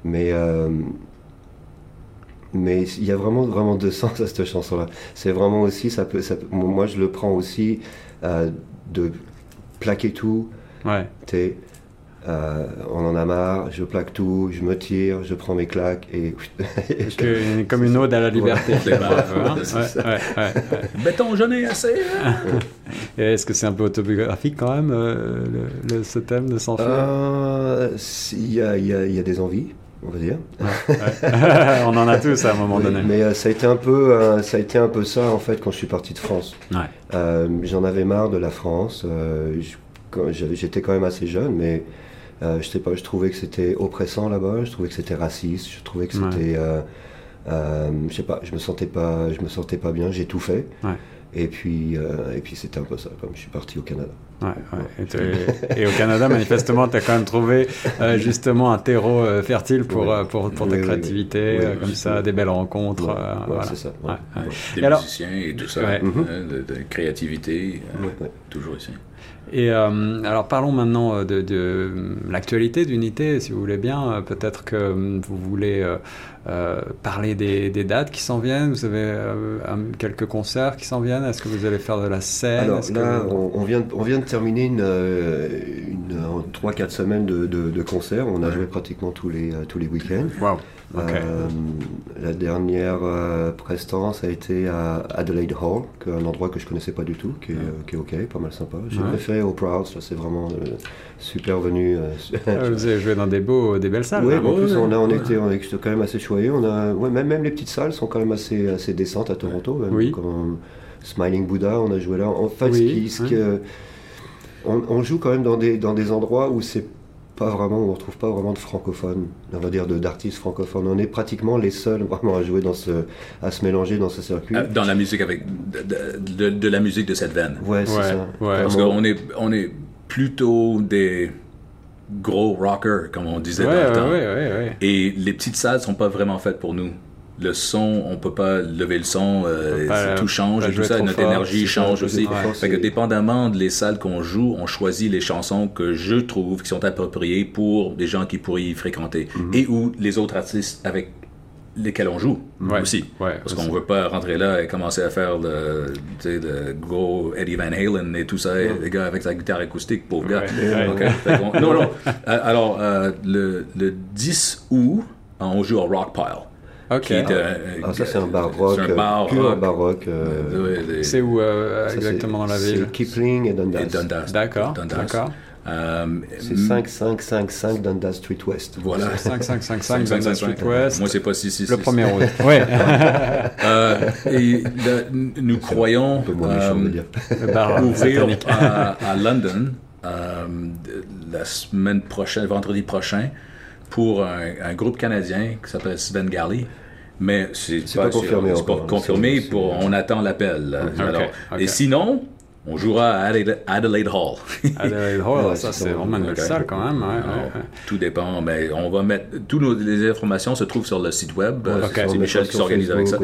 Mais mais il y a vraiment, vraiment deux sens à cette chanson-là. C'est vraiment aussi, ça peut, ça peut- moi je le prends aussi de plaquer tout. Ouais, t'es, euh, on en a marre, je plaque tout, je me tire, je prends mes claques et. comme une ode à la liberté. Ouais. hein. C'est Ouais, ça. ouais, ouais, ouais. Béton, j'en ai assez. hein. Est-ce que c'est un peu autobiographique quand même, euh, le, le- ce thème de s'enfuir Euh, Il y, a, y y des envies, on va dire. Ouais. On en a tous à un moment Oui, donné. mais euh, ça a été un peu, euh, ça a été un peu ça en fait quand je suis parti de France. Ouais. Euh, J'en avais marre de la France. euh, J'étais quand même assez jeune, mais euh, je sais pas, je trouvais que c'était oppressant là-bas. Je trouvais que c'était raciste. Je trouvais que Ouais. c'était, euh, euh, je sais pas, je me sentais pas, je me sentais pas bien. J'ai tout fait. Ouais. Et puis, euh, et puis c'était un peu ça. Comme je suis parti au Canada. Ouais, ouais. Et, et au Canada, manifestement, tu as quand même trouvé euh, justement un terreau euh, fertile pour, Ouais. euh, pour, pour ta créativité, euh, comme ça, des belles rencontres. Ouais, euh, ouais, voilà. c'est ça. Ouais, ouais. ouais. Des Et alors- musiciens et tout ça, Ouais. hein, de, de créativité, euh, toujours ici. Et euh, alors parlons maintenant euh, de, de euh, l'actualité d'Unité, si vous voulez bien. Euh, Peut-être que vous voulez euh, euh, parler des, des dates qui s'en viennent. Vous avez euh, quelques concerts qui s'en viennent. Est-ce que vous allez faire de la scène? Alors que là, on, on vient, de- on vient de terminer une, euh, une 3-4 semaines de, de, concerts. On a joué pratiquement tous les, tous les week-ends. Wow. Euh, la dernière euh, prestance a été à Adelaide Hall, un endroit que je connaissais pas du tout, qui est, qui est ok, pas mal sympa. J'ai préféré Opera House, c'est vraiment euh, super venu. Ah, vous avez joué dans des, beaux, des belles salles Oui, en plus on, a, on, était, on était quand même assez choyés. On a, ouais, même, même les petites salles sont quand même assez, assez décentes à Toronto. oui. Comme Smiling Buddha, on a joué là. En fait, ce qui, on, on, joue quand même dans des, dans des endroits où c'est pas vraiment, on ne retrouve pas vraiment de francophones, on va dire d'artistes francophones. On est pratiquement les seuls vraiment à jouer dans ce, à se mélanger dans ce circuit. Euh, dans la musique avec de, de, la musique de cette veine. Ouais, c'est ça. Parce qu'on est, on est plutôt des gros rockers, comme on disait dans le temps. Et les petites salles sont pas vraiment faites pour nous le son, on peut pas lever le son, euh, tout change, tout ça, notre énergie change aussi. Fait que dépendamment des salles qu'on joue, on choisit les chansons que je trouve qui sont appropriées pour des gens qui pourraient y fréquenter mhm. et ou les autres artistes avec lesquels on joue aussi. Parce qu'on veut pas rentrer là et commencer à faire le, le gros Eddie Van Halen et tout ça, les gars avec sa guitare acoustique, pauvre gars. non, non. Alors, euh, le, le 10 août, on joue au Rock Pile. Ok. ah, ça, c'est un bar rock, un bar pur baroque. Euh, c'est où euh, exactement dans la ville? C'est Kipling et Dundas. Et Dundas. D'accord. D'accord. Euh, c'est 5555 Dundas Street West. Voilà. 5555 Dundas Street West. Moi, c'est pas 666. Le premier route. oui. euh, et nous croyons euh, ouvrir à, à, London la semaine prochaine, vendredi prochain, pour un, groupe canadien qui s'appelle Sven Galley. Mais c'est pas, confirmé. C'est pas confirmé. Pour, on attend l'appel. Et sinon, on jouera à Adelaide, Hall. Adelaide Hall, ça c'est vraiment une belle salle quand même. tout dépend, mais on va mettre toutes les informations se trouvent sur le site web. C'est Michel qui s'organise avec ça.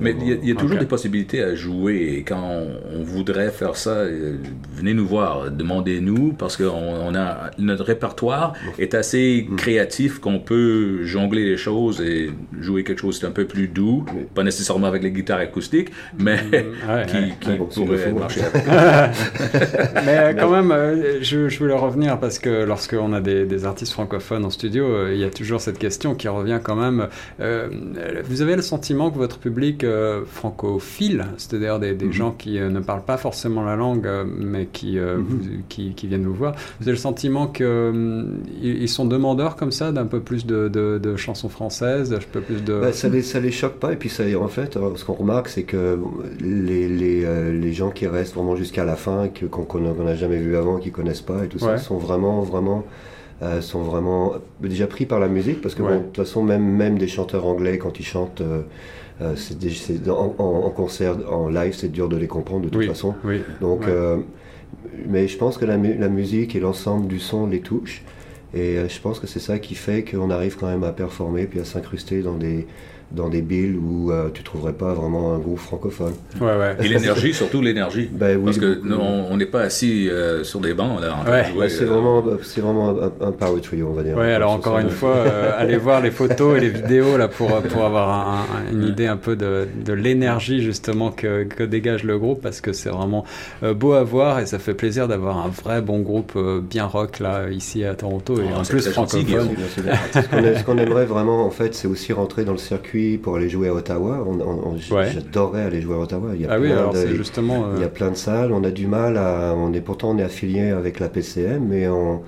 mais il y a, toujours des possibilités à jouer. Et quand on, voudrait faire ça, euh, venez nous voir, demandez-nous parce que on, a notre répertoire est assez mm. créatif qu'on peut jongler les choses et jouer quelque chose d'un peu plus doux, pas nécessairement avec les guitares acoustiques, mais mm, qui, qui pourrait marcher avec. Mais euh, quand même, euh, je, je, voulais revenir parce que lorsqu'on a des, des, artistes francophones en studio, euh, il y a toujours cette question qui revient quand même. vous avez le sentiment que votre public francophile, c'est-à-dire des, des mhm. gens qui ne parlent pas forcément la langue, mais qui, mhm. qui, qui, viennent vous voir, vous avez le sentiment qu'ils ils sont demandeurs comme ça d'un peu plus de, de, chansons françaises, un peu plus de... Bah, ça, les, ça les choque pas, et puis ça, en fait, ce qu'on remarque, c'est que les, les, les gens qui restent vraiment jusqu'à la fin, qu'on n'a jamais vu avant, qu'ils connaissent pas et tout ça, sont vraiment, vraiment, euh, sont vraiment déjà pris par la musique parce que de toute façon, même, même des chanteurs anglais, quand ils chantent, euh, euh, en, en, concert, en live, c'est dur de les comprendre de toute façon. Donc, mais je pense que la, la musique et l'ensemble du son les touche. Et je pense que c'est ça qui fait qu'on arrive quand même à performer puis à s'incruster dans des, dans des billes où euh, tu trouverais pas vraiment un groupe francophone. Ouais, ouais. Et l'énergie, surtout l'énergie. Ben, oui, Parce que on n'est pas assis euh, sur des bancs là. Ouais. c'est vraiment, c'est vraiment un, power trio, on va dire. Ouais, alors encore une fois, euh, allez voir les photos et les vidéos là pour pour avoir une idée un peu de, de l'énergie justement que, que, dégage le groupe parce que c'est vraiment beau à voir et ça fait plaisir d'avoir un vrai bon groupe bien rock là ici à Toronto et oh, en plus francophone. ce qu'on aimerait vraiment en fait, c'est aussi rentrer dans le circuit pour aller jouer à Ottawa. On, J'adorais aller jouer à Ottawa. Il y a ah plein de, justement. Il y a euh, plein de salles. On a du mal à. On est pourtant on est affilié avec la PCM, mais on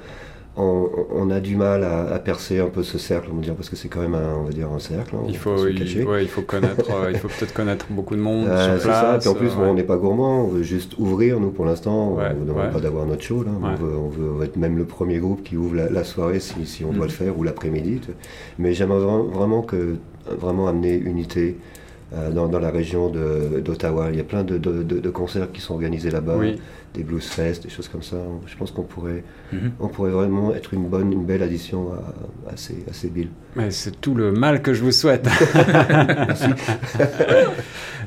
on, a du mal à, percer un peu ce cercle, on va dire, parce que c'est quand même un, on va dire un cercle. Hein, il faut, il, il faut connaître, euh, il faut peut-être connaître beaucoup de monde euh, sur place. en plus, on n'est pas gourmand, on veut juste ouvrir nous pour l'instant. on ne demande pas d'avoir notre show là. On veut, être même le premier groupe qui ouvre la, soirée si, si on doit le mm. faire ou l'après-midi. Mais j'aimerais vraiment que vraiment amener unité. Euh, dans, la région d'Ottawa. Il y a plein de, concerts qui sont organisés là-bas. Des blues fest, des choses comme ça. Je pense qu'on pourrait, mhm. on pourrait vraiment être une bonne, une belle addition à, ces, à ces billes. Mais c'est tout le mal que je vous souhaite.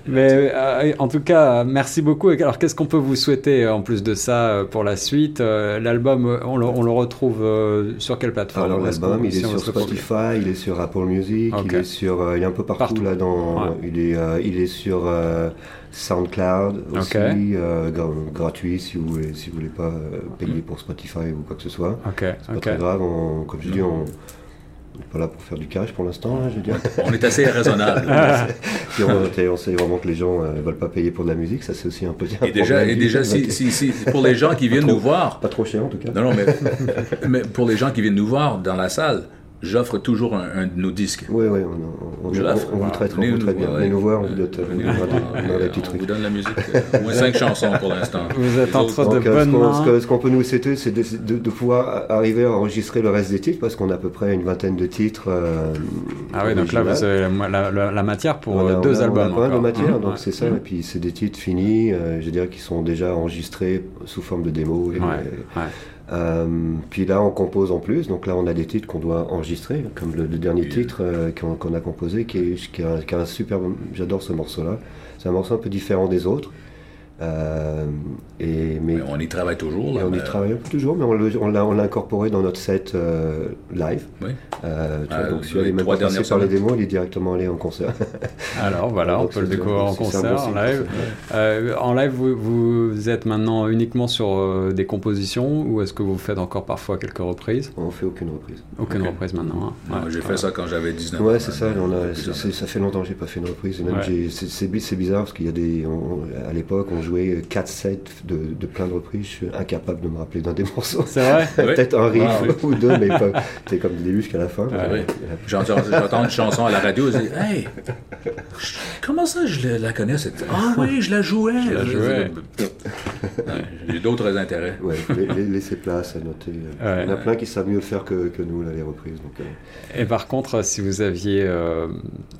Mais euh, en tout cas, merci beaucoup. Alors, qu'est-ce qu'on peut vous souhaiter en plus de ça euh, pour la suite euh, L'album, on, on, le retrouve sur quelle plateforme? Alors, l'album, il est sur Spotify, il est sur Apple Music, il est sur, il est un peu partout, là. Dans, il est, il est sur SoundCloud aussi, euh, gra- gratuit si vous voulez, si vous voulez pas euh, payer pour Spotify ou quoi que ce soit. Ok, C'est pas très grave, on- comme je dis, on n'est pas là pour faire du cash pour l'instant, hein, je veux dire. On est assez raisonnable. Puis on, on sait vraiment que les gens ne veulent pas payer pour de la musique, ça c'est aussi un un Et déjà, et déjà si, si, si- pour les gens qui viennent nous voir, Pas trop cher en tout cas. non, non, mais, mais pour les gens qui viennent nous voir dans la salle, j'offre toujours un, un de nos disques. Oui, oui, on, on, Je on, l'offre. on vous traite, on vous nous- traite bien. ouais. Venez nous voir, on vous donne, on des, on petits on trucs. vous donne la musique. euh, Au moins cinq chansons pour l'instant. Vous êtes en train de euh, bonnes ce qu'on mains. ce qu'on peut nous souhaiter, c'est de, de- de pouvoir arriver à enregistrer le reste des titres, parce qu'on a à peu près une vingtaine de titres. euh, Ah oui, donc là, vous avez la, la- la matière pour On deux on a- albums. On a de matière, Mhm, donc c'est ça. Et puis c'est des titres finis, je dirais, qui sont déjà enregistrés sous forme de démo. Euh, puis là, on compose en plus. Donc là, on a des titres qu'on doit enregistrer, comme le, le dernier titre euh, qu'on a composé, qui est, qui est un super. J'adore ce morceau-là. C'est un morceau un peu différent des autres. Euh, et, mais Mais on y travaille toujours. Là, on y mais- travaille toujours, mais on l'a incorporé dans notre set euh, live. Oui. Euh, Ah, donc les celui-là, il est même trois pas passé dernières par les démos, il est directement allé en concert. Alors voilà, on peut le découvrir en concert, en signe. live. Euh, en live, vous, vous êtes maintenant uniquement sur euh, des compositions ou est-ce que vous faites encore parfois quelques reprises? On fait aucune reprise. Aucune reprise maintenant. hein. Ouais, J'ai fait ça quand j'avais 19 ans. Ouais, c'est ça. on a- ça fait longtemps que j'ai pas fait une reprise. C'est- c'est bi- c'est bizarre parce qu'il y a des. on- à l'époque, on jouait 4 sets de, de plein de reprises. Je suis incapable de me rappeler d'un des morceaux. C'est vrai? Peut-être un riff Ah, oui. ou deux, mais pas. C'est comme du début jusqu'à la fin. Ah, oui. J'entends j'entends une chanson à la radio, je dis Hey, comment ça je la- la connais cette... Ah oui, je la jouais. Je la jouais. Ouais, J'ai d'autres intérêts. Ouais, laissez place à noter. Ouais. Il y en a plein qui savent mieux le faire que, que nous, là, les reprises. Donc, euh, Et par contre, si vous aviez euh,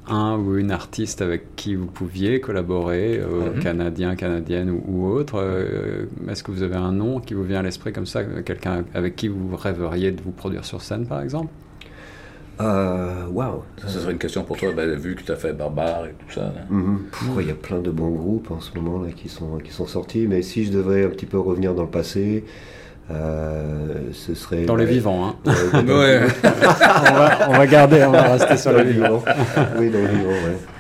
un ou une artiste avec qui vous pouviez collaborer, euh, Mhm. canadien, canadienne ou, ou autre, euh, est-ce que vous avez un nom qui vous vient à l'esprit comme ça, quelqu'un avec qui vous rêveriez de vous produire sur scène, par exemple? Euh, Waouh! Ça, ce serait une question pour toi, ben, vu que tu as fait Barbare et tout ça. Pff, ouais, Il y a plein de bons groupes en ce moment là, qui, sont, qui sont sortis, mais si je devais un petit peu revenir dans le passé, euh, ce serait. Dans les ouais, vivants, hein. euh, dans- Ouais. on, va, on va garder, on va rester sur les le vivants. vivant. Oui, dans le vivant,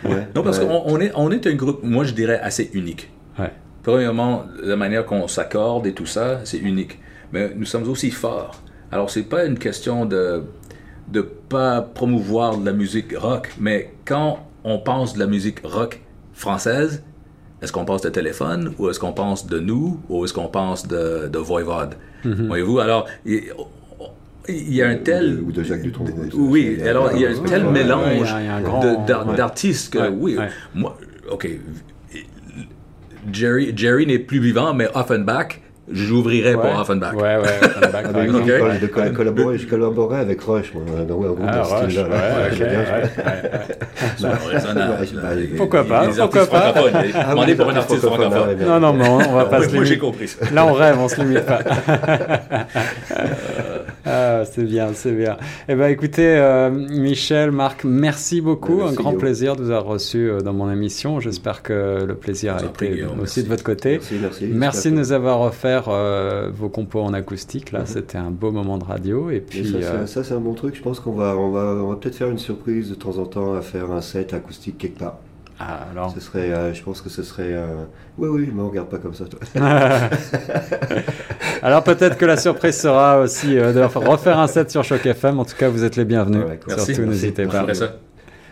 ouais. ouais. Non, parce Ouais. qu'on on est, on est un groupe, moi je dirais, assez unique. Ouais. Premièrement, la manière qu'on s'accorde et tout ça, c'est unique. Mais nous sommes aussi forts. Alors, c'est pas une question de de pas promouvoir de la musique rock, mais quand on pense de la musique rock française, est-ce qu'on pense de téléphone ou est-ce qu'on pense de nous ou est-ce qu'on pense de, de Voivode? Voyez-vous, alors, il, il y a un tel... Ou de Jacques Dutronc. Oui, alors il y a un tel mélange d'artistes que, Ouais, oui, ouais. moi, ok, Jerry, Jerry n'est plus vivant, mais Offenbach, j'ouvrirais pour Offenbach. Ouais, ouais, Offenbach, Ah, exemple. de collaborer, je collaborais avec Rush, moi, dans, ouais, Ah, ouais, là. Pourquoi pas, pourquoi pas. francophones. Ah, Demandez pour un artiste francophone. Non, non, mais on, va pas Oui, se moi, j'ai limiter. compris ça. Là, on rêve, on se limite pas. ah, c'est bien, c'est bien. Eh ben, écoutez, euh, Michel, Marc, merci beaucoup. Merci, un grand plaisir de vous avoir reçu euh, dans mon émission. J'espère que le plaisir a été aussi merci. de votre côté. Merci, merci. Merci de nous avoir offert euh, vos compos en acoustique. Là, Mhm. c'était un beau moment de radio. Et puis, ça, euh, ça, c'est un bon truc. Je pense qu'on va, on va, on va peut-être faire une surprise de temps en temps à faire un set acoustique quelque part. Ah, alors, Ce serait, euh, je pense que ce serait. euh, Oui, oui, mais on regarde pas comme ça, toi. alors peut-être que la surprise sera aussi euh, de refaire un set sur Choc FM. En tout cas, vous êtes les bienvenus. Ouais. Surtout, Merci. n'hésitez pas.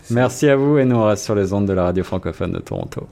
Merci à vous et nous on reste sur les ondes de la radio francophone de Toronto.